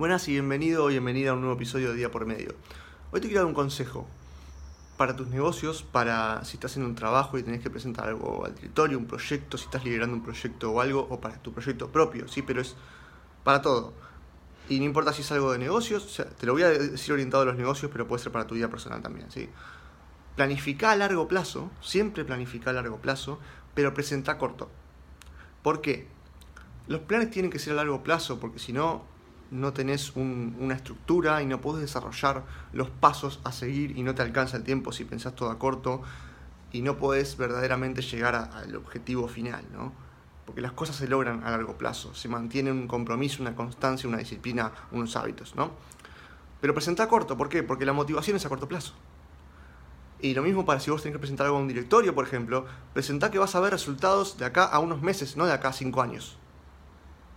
Buenas y bienvenido o bienvenida a un nuevo episodio de Día por Medio. Hoy te quiero dar un consejo para tus negocios, para si estás en un trabajo y tenés que presentar algo al directorio, un proyecto, si estás liderando un proyecto o algo, o para tu proyecto propio, sí, pero es para todo. Y no importa si es algo de negocios, te lo voy a decir orientado a los negocios, pero puede ser para tu vida personal también, ¿sí? Planifica a largo plazo, siempre planifica a largo plazo, pero presenta corto. ¿Por qué? Los planes tienen que ser a largo plazo, porque si no, no tenés una estructura y no podés desarrollar los pasos a seguir y no te alcanza el tiempo si pensás todo a corto y no podés verdaderamente llegar al objetivo final, ¿no? Porque las cosas se logran a largo plazo, se mantiene un compromiso, una constancia, una disciplina, unos hábitos, ¿no? Pero presenta a corto, ¿por qué? Porque la motivación es a corto plazo. Y lo mismo para si vos tenés que presentar algo a un directorio, por ejemplo, presentá que vas a ver resultados de acá a unos meses, no de acá a cinco años.